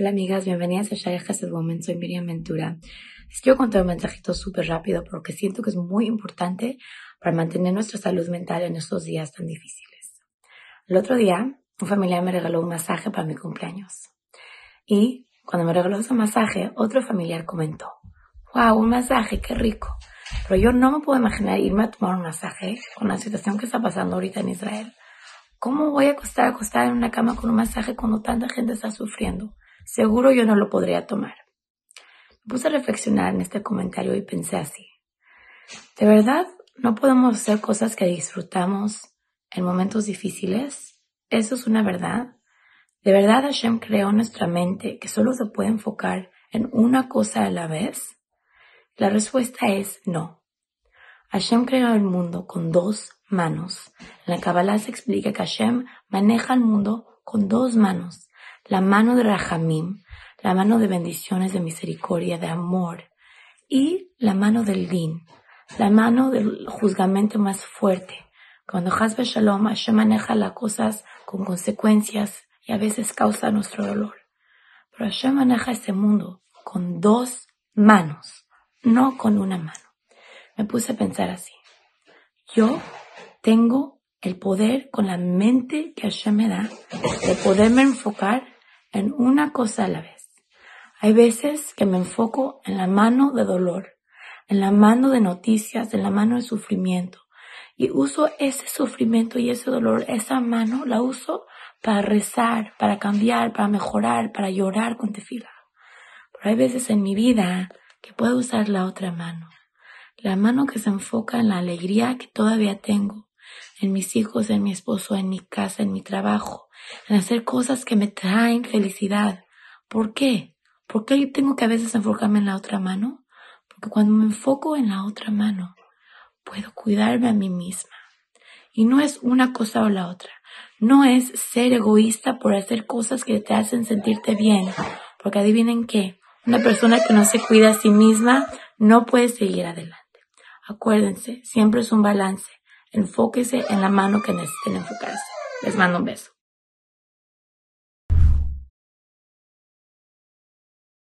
Hola amigas, bienvenidas a Shaya Hesed Woman, soy Miriam Ventura. Les quiero contar un mensajito súper rápido porque siento que es muy importante para mantener nuestra salud mental en estos días tan difíciles. El otro día, un familiar me regaló un masaje para mi cumpleaños. Y cuando me regaló ese masaje, otro familiar comentó, wow, un masaje, qué rico. Pero yo no me puedo imaginar irme a tomar un masaje con la situación que está pasando ahorita en Israel. ¿Cómo voy a acostar acostada en una cama con un masaje cuando tanta gente está sufriendo? Seguro yo no lo podría tomar. Me puse a reflexionar en este comentario y pensé así. ¿De verdad no podemos hacer cosas que disfrutamos en momentos difíciles? ¿Eso es una verdad? ¿De verdad Hashem creó nuestra mente que solo se puede enfocar en una cosa a la vez? La respuesta es no. Hashem creó el mundo con dos manos. En la Kabbalah se explica que Hashem maneja el mundo con dos manos la mano de Rahamim, la mano de bendiciones, de misericordia, de amor, y la mano del din, la mano del juzgamento más fuerte. Cuando Hasbe Shalom, Hashem maneja las cosas con consecuencias y a veces causa nuestro dolor. Pero Hashem maneja este mundo con dos manos, no con una mano. Me puse a pensar así. Yo tengo el poder con la mente que Hashem me da de poderme enfocar en una cosa a la vez. Hay veces que me enfoco en la mano de dolor, en la mano de noticias, en la mano de sufrimiento. Y uso ese sufrimiento y ese dolor, esa mano la uso para rezar, para cambiar, para mejorar, para llorar con tefila. Pero hay veces en mi vida que puedo usar la otra mano. La mano que se enfoca en la alegría que todavía tengo, en mis hijos, en mi esposo, en mi casa, en mi trabajo, en hacer cosas que me traen felicidad. ¿Por qué? ¿Por qué tengo que a veces enfocarme en la otra mano? Porque cuando me enfoco en la otra mano, puedo cuidarme a mí misma. Y no es una cosa o la otra. No es ser egoísta por hacer cosas que te hacen sentirte bien. Porque adivinen qué, una persona que no se cuida a sí misma no puede seguir adelante. Acuérdense, siempre es un balance. Enfóquese en la mano que necesiten enfocarse. Les mando un beso.